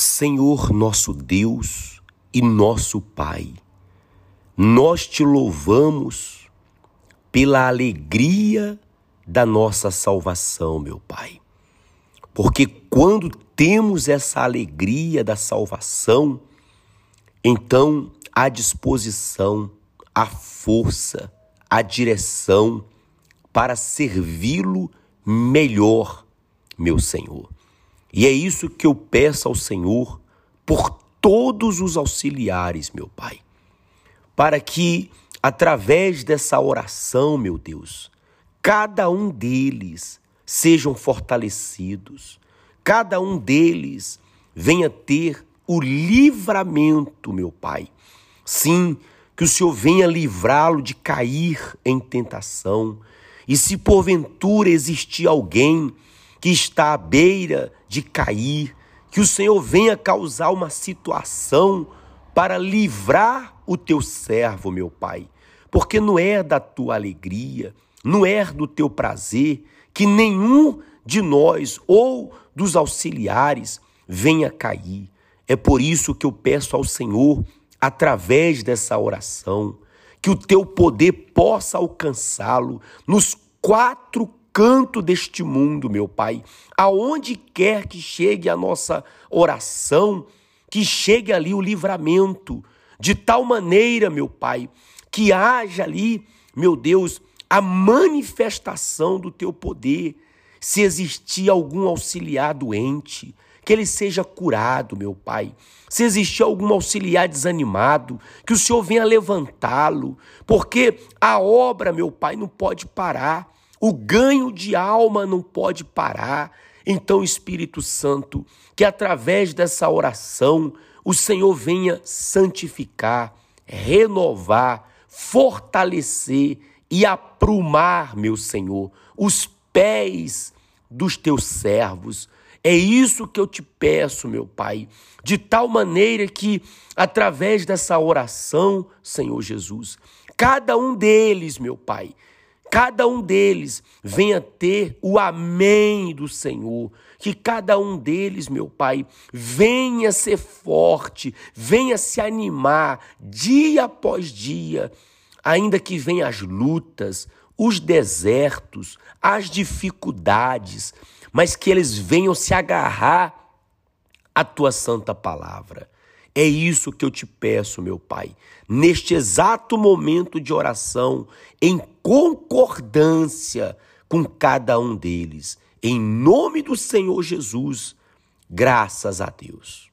Senhor nosso Deus e nosso Pai, nós te louvamos pela alegria da nossa salvação, meu Pai. Porque quando temos essa alegria da salvação, então a disposição, a força, a direção para servi-lo melhor, meu Senhor. E é isso que eu peço ao Senhor por todos os auxiliares, meu Pai, para que, através dessa oração, meu Deus, cada um deles sejam fortalecidos, cada um deles venha ter o livramento, meu Pai. Sim, que o Senhor venha livrá-lo de cair em tentação. E se porventura existir alguém que está à beira de cair, que o Senhor venha causar uma situação para livrar o teu servo, meu Pai, porque não é da tua alegria, não é do teu prazer que nenhum de nós ou dos auxiliares venha cair. É por isso que eu peço ao Senhor, através dessa oração, que o teu poder possa alcançá-lo nos quatro canto deste mundo, meu Pai. Aonde quer que chegue a nossa oração, que chegue ali o livramento, de tal maneira, meu Pai, que haja ali, meu Deus, a manifestação do teu poder. Se existir algum auxiliar doente, que ele seja curado, meu Pai. Se existir algum auxiliar desanimado, que o Senhor venha levantá-lo, porque a obra, meu Pai, não pode parar. O ganho de alma não pode parar. Então, Espírito Santo, que através dessa oração o Senhor venha santificar, renovar, fortalecer e aprumar, meu Senhor, os pés dos teus servos. É isso que eu te peço, meu Pai, de tal maneira que, através dessa oração, Senhor Jesus, cada um deles, meu Pai, cada um deles venha ter o amém do Senhor. Que cada um deles, meu Pai, venha ser forte, venha se animar dia após dia, ainda que venham as lutas, os desertos, as dificuldades, mas que eles venham se agarrar à tua santa palavra. É isso que eu te peço, meu Pai, neste exato momento de oração, em concordância com cada um deles. Em nome do Senhor Jesus, graças a Deus.